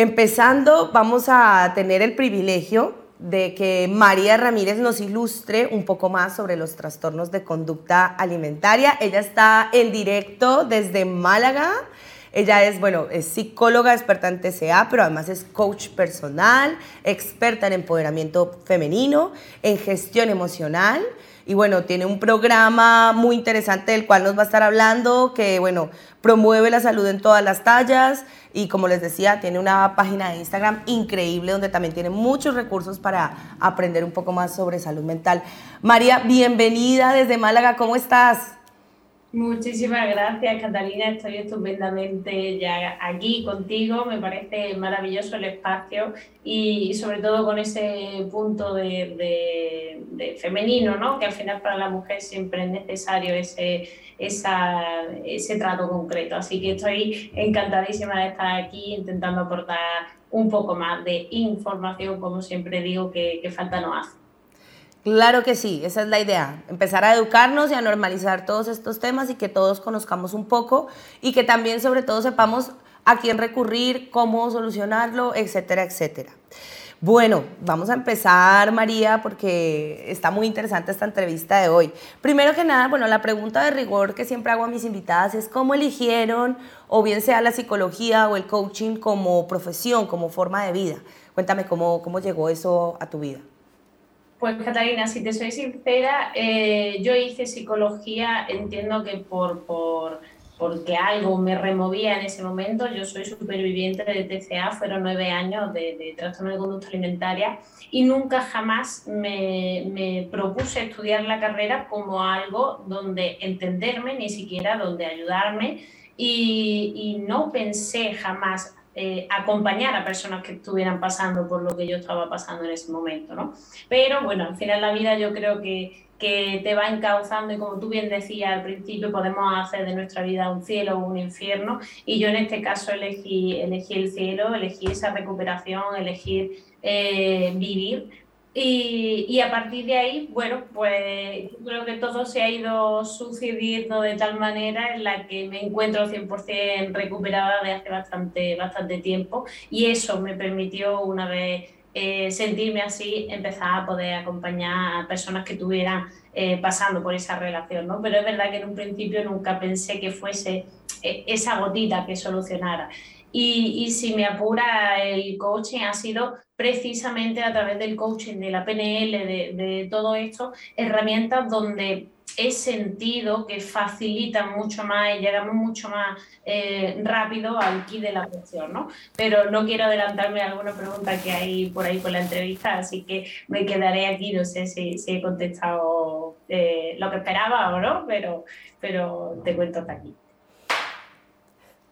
Empezando, vamos a tener el privilegio de que María Ramírez nos ilustre un poco más sobre los trastornos de conducta alimentaria. Ella está en directo desde Málaga. Ella es, bueno, es psicóloga, experta en TCA, pero además es coach personal, experta en empoderamiento femenino, en gestión emocional. Y bueno, tiene un programa muy interesante del cual nos va a estar hablando, que bueno, promueve la salud en todas las tallas, y como les decía, tiene una página de Instagram increíble donde también tiene muchos recursos para aprender un poco más sobre salud mental. María, bienvenida desde Málaga, ¿cómo estás? Muchísimas gracias, Catalina. Estoy estupendamente ya aquí contigo. Me parece maravilloso el espacio y, sobre todo con ese punto de, de, femenino, ¿no? que al final para la mujer siempre es necesario ese, esa, ese trato concreto. Así que estoy encantadísima de estar aquí intentando aportar un poco más de información, como siempre digo, que, que falta no hace. Claro que sí, esa es la idea, empezar a educarnos y a normalizar todos estos temas y que todos conozcamos un poco y que también sobre todo sepamos a quién recurrir, cómo solucionarlo, etcétera, etcétera. Bueno, vamos a empezar, María, porque está muy interesante esta entrevista de hoy. Primero que nada, bueno, la pregunta de rigor que siempre hago a mis invitadas es cómo eligieron, o bien sea la psicología o el coaching como profesión, como forma de vida. Cuéntame cómo, cómo llegó eso a tu vida. Pues Catalina, si te soy sincera, eh, yo hice psicología, entiendo que por, por, porque algo me removía en ese momento. Yo soy superviviente de TCA, fueron nueve años de, trastorno de conducta alimentaria y nunca jamás me, propuse estudiar la carrera como algo donde entenderme, ni siquiera donde ayudarme. Y no pensé jamás eh, acompañar a personas que estuvieran pasando por lo que yo estaba pasando en ese momento, ¿no? Pero bueno, al final la vida yo creo que, que te va encauzando y como tú bien decías al principio, podemos hacer de nuestra vida un cielo o un infierno y yo en este caso elegí, elegí el cielo, elegí esa recuperación, elegir eh, vivir y, a partir de ahí, bueno, pues creo que todo se ha ido sucediendo de tal manera en la que me encuentro 100% recuperada de hace bastante, bastante tiempo y eso me permitió una vez eh, sentirme así, empezar a poder acompañar a personas que estuvieran eh, pasando por esa relación, ¿no? Pero es verdad que en un principio nunca pensé que fuese eh, esa gotita que solucionara. Y, y, si me apura el coaching ha sido precisamente a través del coaching, de la PNL, de, todo esto, herramientas donde he sentido que facilitan mucho más y llegamos mucho más eh, rápido al kit de la cuestión, ¿no? Pero no quiero adelantarme a alguna pregunta que hay por ahí por la entrevista, así que me quedaré aquí, no sé si, he contestado eh, lo que esperaba o no, pero te cuento hasta aquí.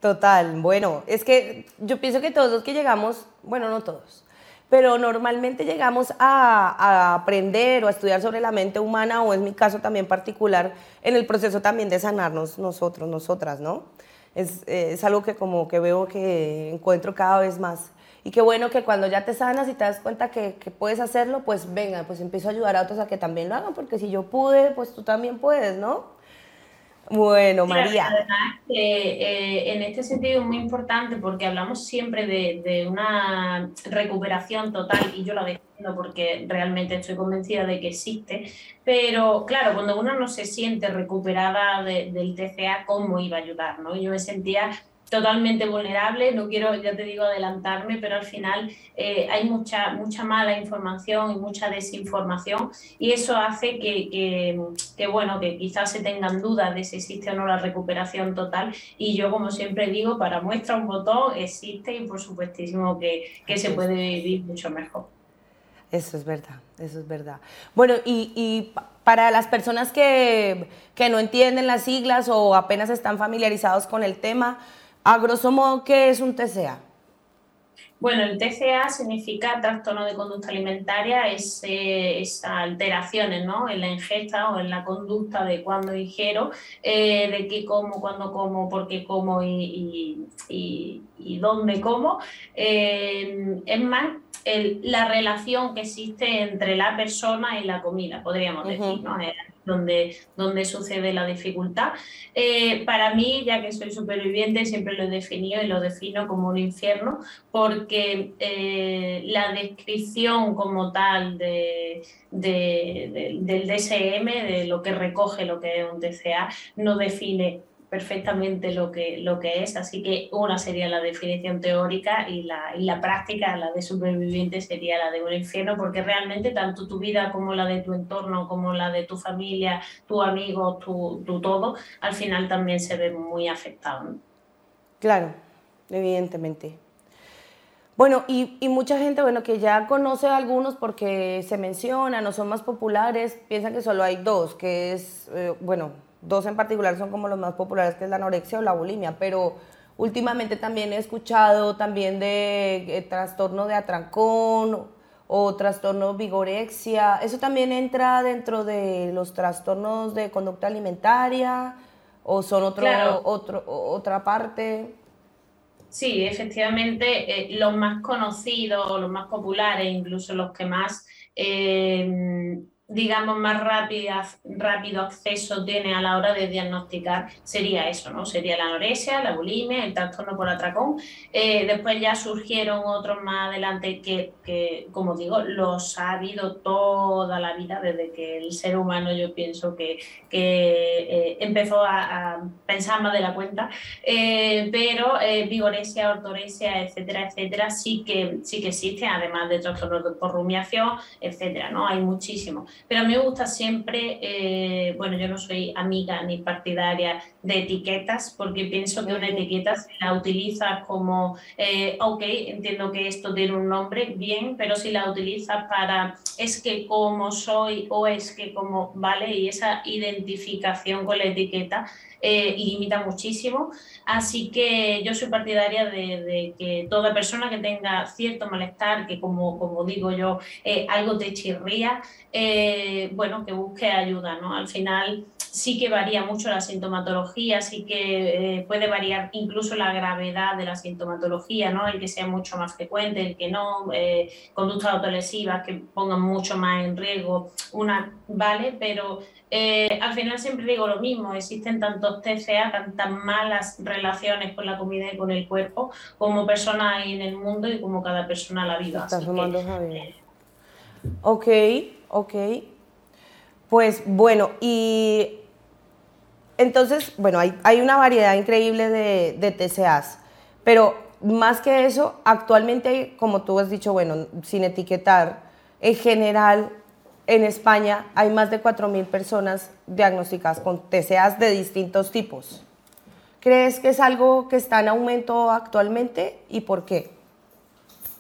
Total, bueno, es que yo pienso que todos los que llegamos, bueno, no todos, pero normalmente llegamos a, aprender o a estudiar sobre la mente humana, o en mi caso también particular, en el proceso también de sanarnos nosotros, nosotras, ¿no? Es, es algo que como que veo que encuentro cada vez más. Y qué bueno que cuando ya te sanas y te das cuenta que, que, puedes hacerlo, pues venga, pues empiezo a ayudar a otros a que también lo hagan, porque si yo pude, pues tú también puedes, ¿no? Bueno, María. Además, eh, en este sentido es muy importante porque hablamos siempre de, de, una recuperación total y yo la defiendo porque realmente estoy convencida de que existe, pero claro, cuando uno no se siente recuperada de, del TCA, ¿cómo iba a ayudar? ¿no? Yo me sentía totalmente vulnerable, no quiero, ya te digo, adelantarme, pero al final eh, hay mucha, mucha mala información y mucha desinformación y eso hace que, que, que, bueno, que quizás se tengan dudas de si existe o no la recuperación total y yo, como siempre digo, para muestra un botón existe y por supuestísimo que, que se puede vivir mucho mejor. Eso es verdad, eso es verdad. Bueno, y, y para las personas que, que no entienden las siglas o apenas están familiarizados con el tema, a grosso ¿qué es un TCA? Bueno, el TCA significa trastorno de conducta alimentaria, es, eh, alteraciones ¿no? en la ingesta o en la conducta de cuándo ingiero, eh, de qué como, cuándo como, por qué como y, dónde como. Eh, es más, el, la relación que existe entre la persona y la comida, podríamos decir. ¿no? donde, donde sucede la dificultad. Eh, para mí, ya que soy superviviente, siempre lo he definido y lo defino como un infierno, porque eh, la descripción como tal de, del DSM, de lo que recoge lo que es un TCA, no define perfectamente lo que, lo que es, así que una sería la definición teórica y la, y la práctica, la de superviviente, sería la de un infierno, porque realmente tanto tu vida como la de tu entorno, como la de tu familia, tu amigo, tu, tu todo, al final también se ve muy afectado. Claro, evidentemente. Bueno, y, y, mucha gente, bueno, que ya conoce a algunos porque se mencionan o son más populares, piensan que solo hay dos, que es, eh, bueno, dos en particular son como los más populares, que es la anorexia o la bulimia, pero últimamente también he escuchado también de eh, trastorno de atrancón o trastorno vigorexia. ¿Eso también entra dentro de los trastornos de conducta alimentaria o son otro, otro, otra parte? Sí, efectivamente, eh, los más conocidos, los más populares, incluso los que más... Eh, digamos, más rápida, rápido acceso tiene a la hora de diagnosticar sería eso, ¿no? Sería la anorexia, la bulimia, el trastorno por atracón. Eh, después ya surgieron otros más adelante que, que, como digo, los ha habido toda la vida desde que el ser humano yo pienso que, que eh, empezó a, pensar más de la cuenta, eh, pero vigorexia, ortorexia, etcétera, etcétera, sí que, sí que existen, además de trastornos por rumiación, etcétera, ¿no? Hay muchísimos. Pero a mí me gusta siempre, eh, bueno, yo no soy amiga ni partidaria de etiquetas, porque pienso que una etiqueta si la utilizas como, eh, ok, entiendo que esto tiene un nombre, bien, pero si la utilizas para, es que como soy o es que como, vale, y esa identificación con la etiqueta eh, limita muchísimo. Así que yo soy partidaria de, que toda persona que tenga cierto malestar, que como, como digo yo, eh, algo te chirría, eh, bueno, que busque ayuda, ¿no? Al final sí que varía mucho la sintomatología, sí que puede variar incluso la gravedad de la sintomatología, ¿no? El que sea mucho más frecuente, el que no, conductas autolesivas que pongan mucho más en riesgo, una, vale, pero eh, al final siempre digo lo mismo, existen tantos TCA, tantas malas relaciones con la comida y con el cuerpo, como personas hay en el mundo y como cada persona la viva. Está sumando Javier. Ok, ok. Pues bueno, y entonces, bueno, hay, hay una variedad increíble de, de TCAs, pero más que eso, actualmente, como tú has dicho, bueno, sin etiquetar, en general en España hay más de 4.000 personas diagnosticadas con TCAs de distintos tipos. ¿Crees que es algo que está en aumento actualmente y por qué?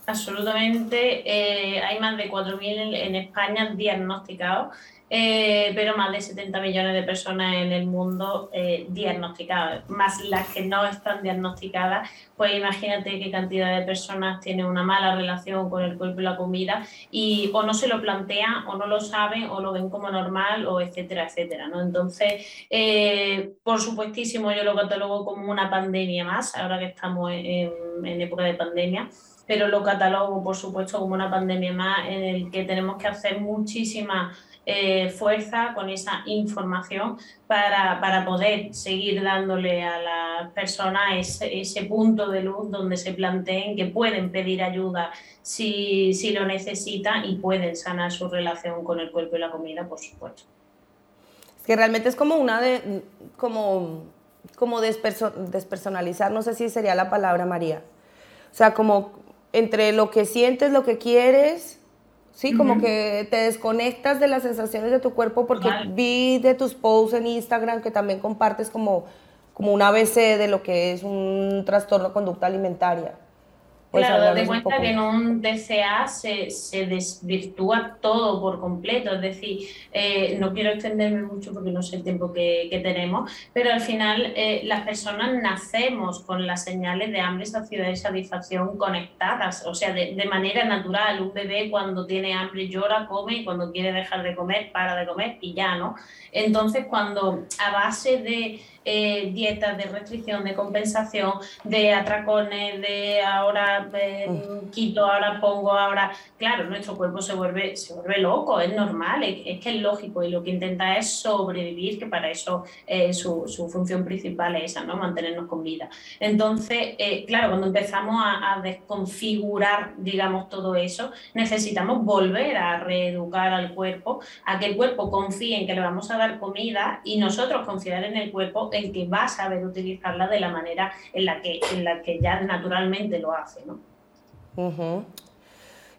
Absolutamente. Eh, hay más de 4.000 en España diagnosticados eh, pero más de 70 millones de personas en el mundo eh, diagnosticadas, más las que no están diagnosticadas, pues imagínate qué cantidad de personas tienen una mala relación con el cuerpo y la comida y o no se lo plantean o no lo saben o lo ven como normal o etcétera, etcétera, ¿no? Entonces, eh, por supuestísimo yo lo catalogo como una pandemia más, ahora que estamos en, en época de pandemia, pero lo catalogo, por supuesto, como una pandemia más en el que tenemos que hacer muchísimas eh, fuerza, con esa información para, para, poder seguir dándole a las personas ese, punto de luz donde se planteen que pueden pedir ayuda si, si lo necesitan y pueden sanar su relación con el cuerpo y la comida, por supuesto. Es que realmente es como una de, como, como despersonalizar, no sé si sería la palabra María. O sea, como entre lo que sientes, lo que quieres Sí, como que te desconectas de las sensaciones de tu cuerpo porque vi de tus posts en Instagram que también compartes como, como un ABC de lo que es un trastorno de conducta alimentaria. Pues claro, date cuenta que en un TCA se, se, desvirtúa todo por completo, es decir, eh, no quiero extenderme mucho porque no sé el tiempo que, que tenemos, pero al final eh, las personas nacemos con las señales de hambre, saciedad y satisfacción conectadas, o sea, de, de, manera natural. Un bebé cuando tiene hambre llora, come y cuando quiere dejar de comer, para de comer y ya, ¿no? Entonces, cuando a base de eh, dietas de restricción, de compensación, de atracones, de ahora eh, quito, ahora pongo, ahora. Claro, nuestro cuerpo se vuelve, se vuelve loco, es normal, es, que es lógico y lo que intenta es sobrevivir, que para eso eh, su, su, función principal es esa, ¿no? Mantenernos con vida. Entonces, claro, cuando empezamos a, a desconfigurar, digamos, todo eso, necesitamos volver a reeducar al cuerpo, a que el cuerpo confíe en que le vamos a dar comida y nosotros confiar en el cuerpo en que va a saber utilizarla de la manera en la que, en la que ya naturalmente lo hace. ¿no?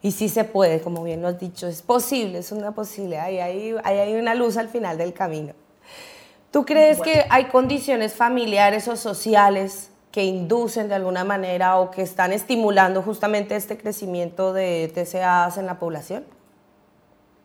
Y sí se puede, como bien lo has dicho, es posible, es una posibilidad, hay, hay, hay una luz al final del camino. ¿Tú crees que hay condiciones familiares o sociales que inducen de alguna manera o que están estimulando justamente este crecimiento de TCAs en la población?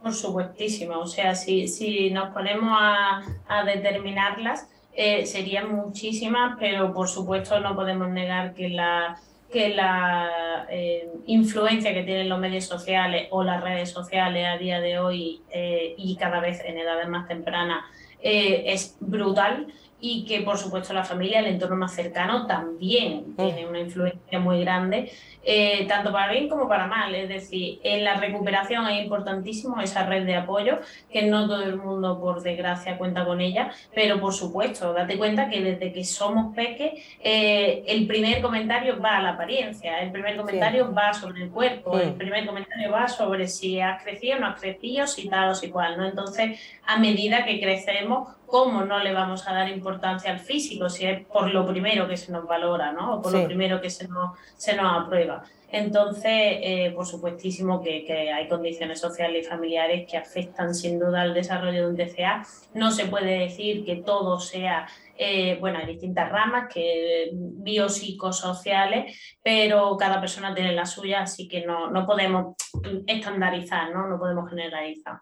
Por supuestísimo, o sea, si, si nos ponemos a, a determinarlas, eh, serían muchísimas, pero por supuesto no podemos negar que la, que la eh, influencia que tienen los medios sociales o las redes sociales a día de hoy eh, y cada vez en edades más tempranas es brutal y que por supuesto la familia, el entorno más cercano también mm. tiene una influencia muy grande, eh, tanto para bien como para mal. Es decir, en la recuperación es importantísimo esa red de apoyo, que no todo el mundo por desgracia cuenta con ella, pero por supuesto, date cuenta que desde que somos peques, eh, el primer comentario va a la apariencia, el primer comentario va sobre el cuerpo, el mm. primer comentario va sobre si has crecido o no has crecido, si tal o si cual, ¿no? Entonces, a medida que crecemos, ¿cómo no le vamos a dar importancia al físico si es por lo primero que se nos valora, ¿no? O por lo primero que se nos, se nos aprueba. Entonces, eh, por supuestísimo que, que, hay condiciones sociales y familiares que afectan sin duda al desarrollo de un TCA. No se puede decir que todo sea, eh, bueno, hay distintas ramas que biopsicosociales, pero cada persona tiene la suya, así que no, no podemos estandarizar, ¿no? No podemos generalizar.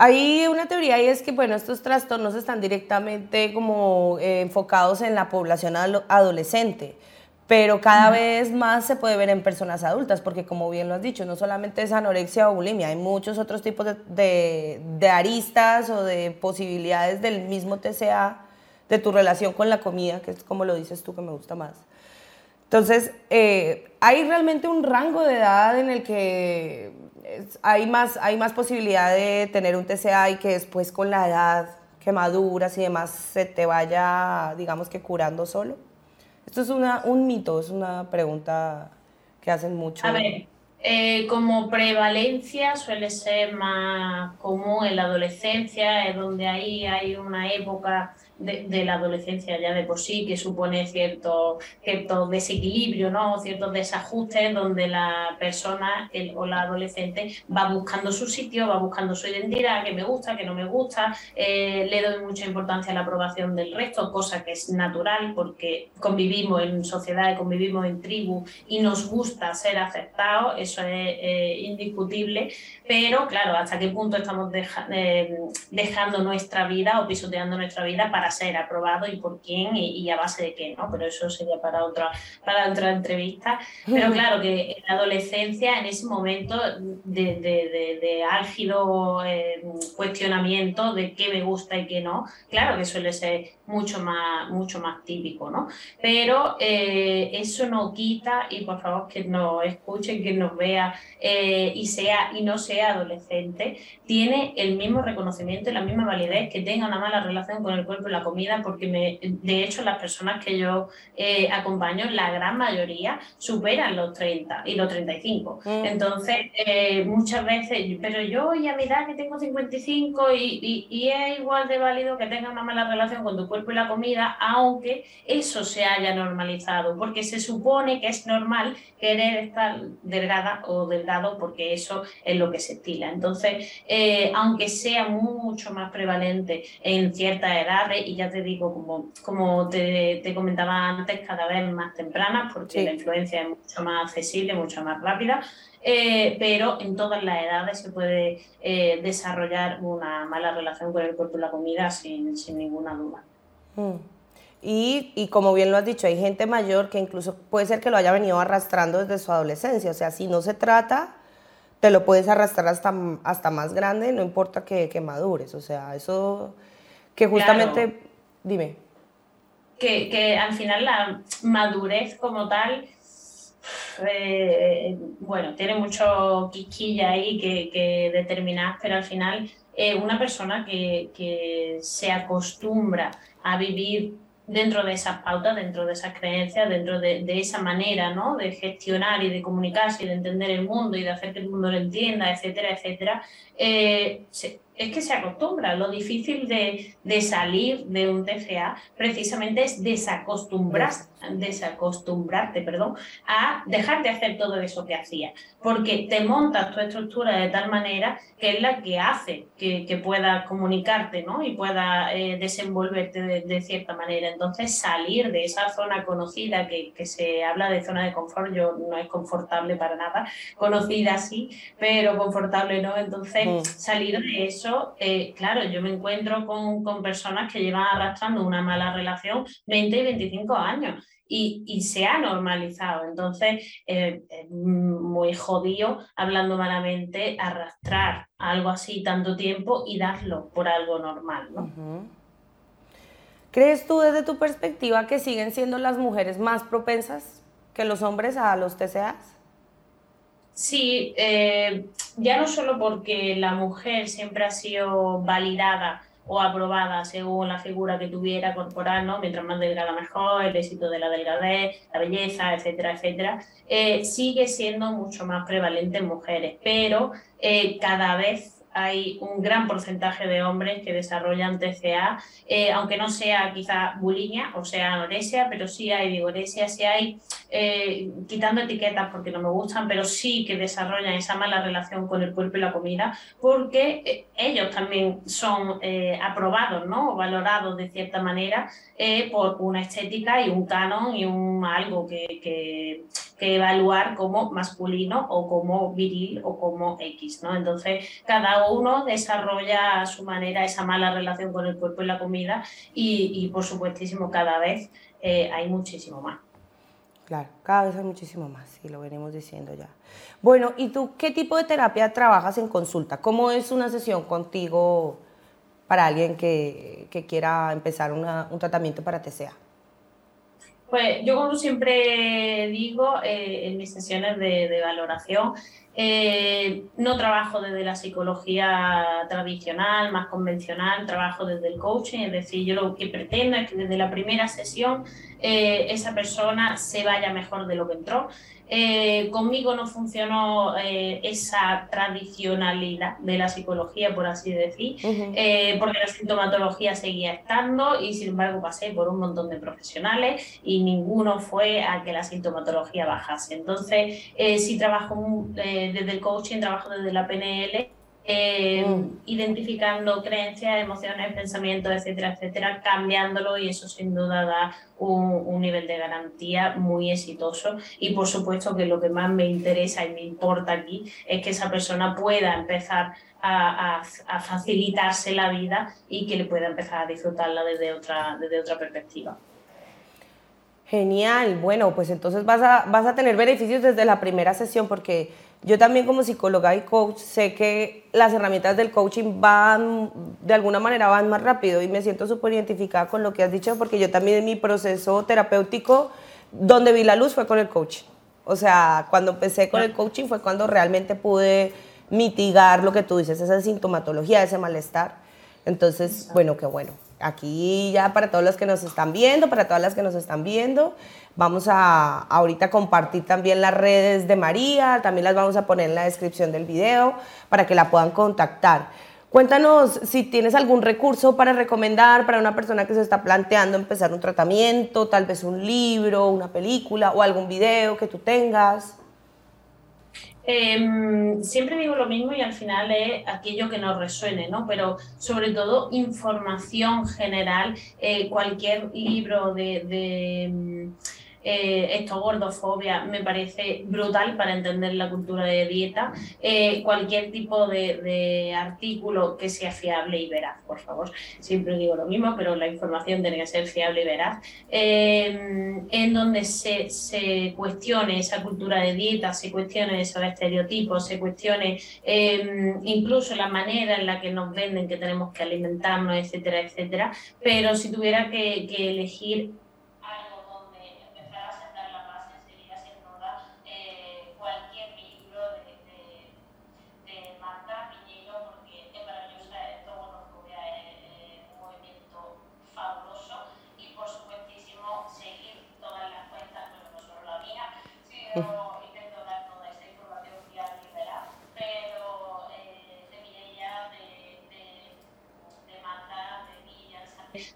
Hay una teoría y es que, bueno, estos trastornos están directamente como eh, enfocados en la población adolescente, pero cada vez más se puede ver en personas adultas, porque como bien lo has dicho, no solamente es anorexia o bulimia, hay muchos otros tipos de, de, aristas o de posibilidades del mismo TCA, de tu relación con la comida, que es como lo dices tú, que me gusta más. Entonces, eh, hay realmente un rango de edad en el que hay, más, hay más posibilidad de tener un TCA y que después con la edad que maduras y demás se te vaya, digamos que curando solo? Esto es una, un mito, es una pregunta que hacen mucho. A ver, eh, como prevalencia suele ser más común en la adolescencia, es donde ahí hay una época de, la adolescencia ya de por sí, que supone cierto, cierto desequilibrio, ¿no? ciertos desajustes donde la persona el, o la adolescente va buscando su sitio, va buscando su identidad, que me gusta, que no me gusta, eh, le doy mucha importancia a la aprobación del resto, cosa que es natural porque convivimos en sociedad, convivimos en tribu y nos gusta ser aceptados, eso es eh, indiscutible, pero claro, hasta qué punto estamos eh, dejando nuestra vida o pisoteando nuestra vida para ser aprobado y por quién y, a base de qué, ¿no? Pero eso sería para otra, para otra entrevista. Pero claro que en la adolescencia, en ese momento de, de, de, álgido eh, cuestionamiento de qué me gusta y qué no, claro que suele ser mucho más, mucho más típico, ¿no? Pero eh, eso no quita, y por favor que nos escuchen, que nos vea eh, y, sea, y no sea adolescente, tiene el mismo reconocimiento y la misma validez que tenga una mala relación con el cuerpo y la comida, porque me, de hecho las personas que yo eh, acompaño, la gran mayoría, superan los 30 y los 35. Mm. Entonces, muchas veces, pero yo y a mi edad que tengo 55 y, y, y es igual de válido que tenga una mala relación con tu cuerpo y la comida, aunque eso se haya normalizado, porque se supone que es normal querer estar delgada o delgado porque eso es lo que se estila. Entonces, eh, aunque sea mucho más prevalente en ciertas edades, y ya te digo, como, como te, comentaba antes, cada vez más tempranas, porque la influencia es mucho más accesible, mucho más rápida, eh, pero en todas las edades se puede eh, desarrollar una mala relación con el cuerpo y la comida sin, sin ninguna duda. Mm. Y, y, como bien lo has dicho, hay gente mayor que incluso puede ser que lo haya venido arrastrando desde su adolescencia. O sea, si no se trata, te lo puedes arrastrar hasta, hasta más grande, no importa que, que madures. O sea, eso que justamente, dime. Que, que, al final la madurez como tal, eh, bueno, tiene mucho quisquilla ahí que, que determinar, pero al final eh, una persona que, que se acostumbra a vivir dentro de esas pautas, dentro de esas creencias, dentro de, esa manera ¿no? de gestionar y de comunicarse y de entender el mundo y de hacer que el mundo lo entienda, etcétera, etcétera, eh, es que se acostumbra. Lo difícil de, de, salir de un TCA precisamente es desacostumbrar, desacostumbrarte perdón, a dejar de hacer todo eso que hacía. Porque te montas tu estructura de tal manera que es la que hace que, que puedas comunicarte ¿no? y pueda eh, desenvolverte de, de, cierta manera. Entonces, salir de esa zona conocida, que, que, se habla de zona de confort, yo no es confortable para nada, conocida sí, pero confortable no. Entonces, mm. salir de eso eh, claro, yo me encuentro con, con, personas que llevan arrastrando una mala relación 20 y 25 años y, y se ha normalizado. Entonces, eh, es muy jodido, hablando malamente, arrastrar algo así tanto tiempo y darlo por algo normal. ¿no? ¿Crees tú desde tu perspectiva que siguen siendo las mujeres más propensas que los hombres a los TCAs? Sí, eh, ya no solo porque la mujer siempre ha sido validada o aprobada según la figura que tuviera corporal, ¿no? mientras más delgada mejor, el éxito de la delgadez, la belleza, etcétera, etcétera, eh, sigue siendo mucho más prevalente en mujeres, pero eh, cada vez hay un gran porcentaje de hombres que desarrollan TCA, eh, aunque no sea quizá bulimia o sea anorexia, pero sí hay vigoresia, sí hay, eh, quitando etiquetas porque no me gustan, pero sí que desarrollan esa mala relación con el cuerpo y la comida, porque eh, ellos también son aprobados ¿no? o valorados de cierta manera por una estética y un canon y un algo que, que, que evaluar como masculino o como viril o como X. ¿no? Entonces, cada uno desarrolla a su manera esa mala relación con el cuerpo y la comida y, por supuestísimo, cada vez eh, hay muchísimo más. Claro, cada vez hay muchísimo más, y lo venimos diciendo ya. Bueno, ¿y tú qué tipo de terapia trabajas en consulta? ¿Cómo es una sesión contigo para alguien que, que quiera empezar un tratamiento para TCA? Pues yo como siempre digo eh, en mis sesiones de, valoración, eh, no trabajo desde la psicología tradicional, más convencional, trabajo desde el coaching, es decir, yo lo que pretendo es que desde la primera sesión eh, esa persona se vaya mejor de lo que entró. Eh, conmigo no funcionó eh, esa tradicionalidad de la psicología, por así decir, uh -huh. porque la sintomatología seguía estando y sin embargo pasé por un montón de profesionales y ninguno fue a que la sintomatología bajase. Entonces, si trabajo desde el coaching, trabajo desde la PNL eh, mm. identificando creencias, emociones, pensamientos, etcétera, etcétera, cambiándolo y eso sin duda da un, un, nivel de garantía muy exitoso y por supuesto que lo que más me interesa y me importa aquí es que esa persona pueda empezar a, a, a facilitarse la vida y que le pueda empezar a disfrutarla desde otra, desde otra perspectiva. Genial, bueno, pues entonces vas a, vas a tener beneficios desde la primera sesión porque yo también como psicóloga y coach sé que las herramientas del coaching van, de alguna manera van más rápido y me siento súper identificada con lo que has dicho porque yo también en mi proceso terapéutico, donde vi la luz fue con el coaching. O sea, cuando empecé con el coaching fue cuando realmente pude mitigar lo que tú dices, esa sintomatología, ese malestar. Entonces, bueno, qué bueno. Aquí ya para todos los que nos están viendo, para todas las que nos están viendo, vamos a ahorita compartir también las redes de María, también las vamos a poner en la descripción del video para que la puedan contactar. Cuéntanos si tienes algún recurso para recomendar para una persona que se está planteando empezar un tratamiento, tal vez un libro, una película o algún video que tú tengas. Eh, siempre digo lo mismo y al final es aquello que nos resuene, ¿no? Pero sobre todo información general, eh, cualquier libro de, de eh, esto gordofobia, me parece brutal para entender la cultura de dieta. Eh, cualquier tipo de, artículo que sea fiable y veraz, por favor. Siempre digo lo mismo, pero la información tiene que ser fiable y veraz. Eh, en donde se, se, cuestione esa cultura de dieta, se cuestione esos estereotipos, se cuestione incluso la manera en la que nos venden que tenemos que alimentarnos, etcétera, etcétera. Pero si tuviera que elegir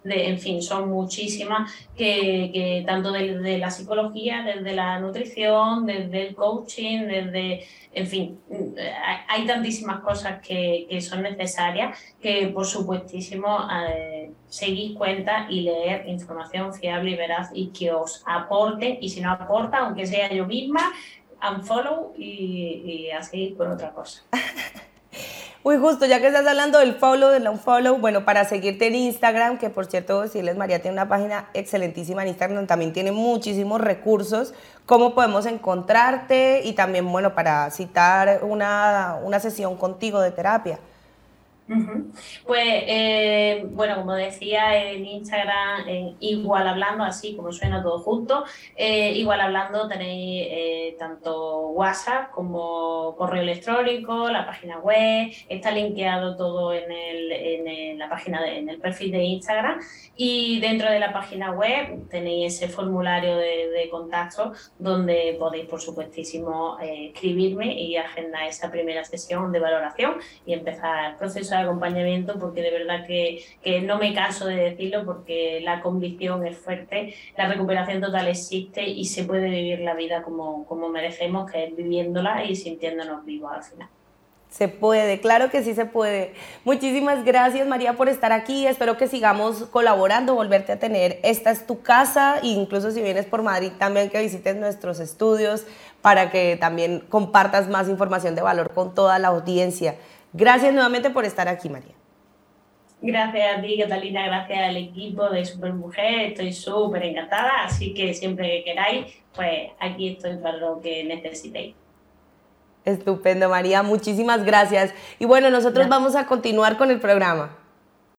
en fin, son muchísimas que, tanto desde la psicología, desde la nutrición, desde el coaching, desde, en fin, hay tantísimas cosas que, son necesarias que por supuestísimo eh, seguís cuenta y leer información fiable y veraz y que os aporte y si no aporta, aunque sea yo misma, unfollow y, y a seguir con otra cosa. Uy, justo, ya que estás hablando del follow, del unfollow, bueno, para seguirte en Instagram, que por cierto, decirles, María tiene una página excelentísima en Instagram, también tiene muchísimos recursos, cómo podemos encontrarte y también, bueno, para citar una, una sesión contigo de terapia. Pues eh, bueno, como decía en Instagram, en igual hablando, así como suena todo junto, eh, igual hablando tenéis eh, tanto WhatsApp como correo electrónico, la página web, está linkeado todo en, el, en la página, en el perfil de Instagram. Y dentro de la página web tenéis ese formulario de, de contacto donde podéis, por supuestísimo, escribirme y agendar esa primera sesión de valoración y empezar el proceso de acompañamiento porque de verdad que, que, no me canso de decirlo porque la convicción es fuerte, la recuperación total existe y se puede vivir la vida como, como merecemos, que es viviéndola y sintiéndonos vivos al final. Se puede, claro que sí se puede. Muchísimas gracias María por estar aquí. Espero que sigamos colaborando, volverte a tener. Esta es tu casa e incluso si vienes por Madrid también que visites nuestros estudios para que también compartas más información de valor con toda la audiencia. Gracias nuevamente por estar aquí, María. Gracias a ti, Catalina, gracias al equipo de Supermujer, estoy súper encantada, así que siempre que queráis, pues aquí estoy para lo que necesitéis. Estupendo, María, muchísimas gracias. Y bueno, nosotros vamos a continuar con el programa.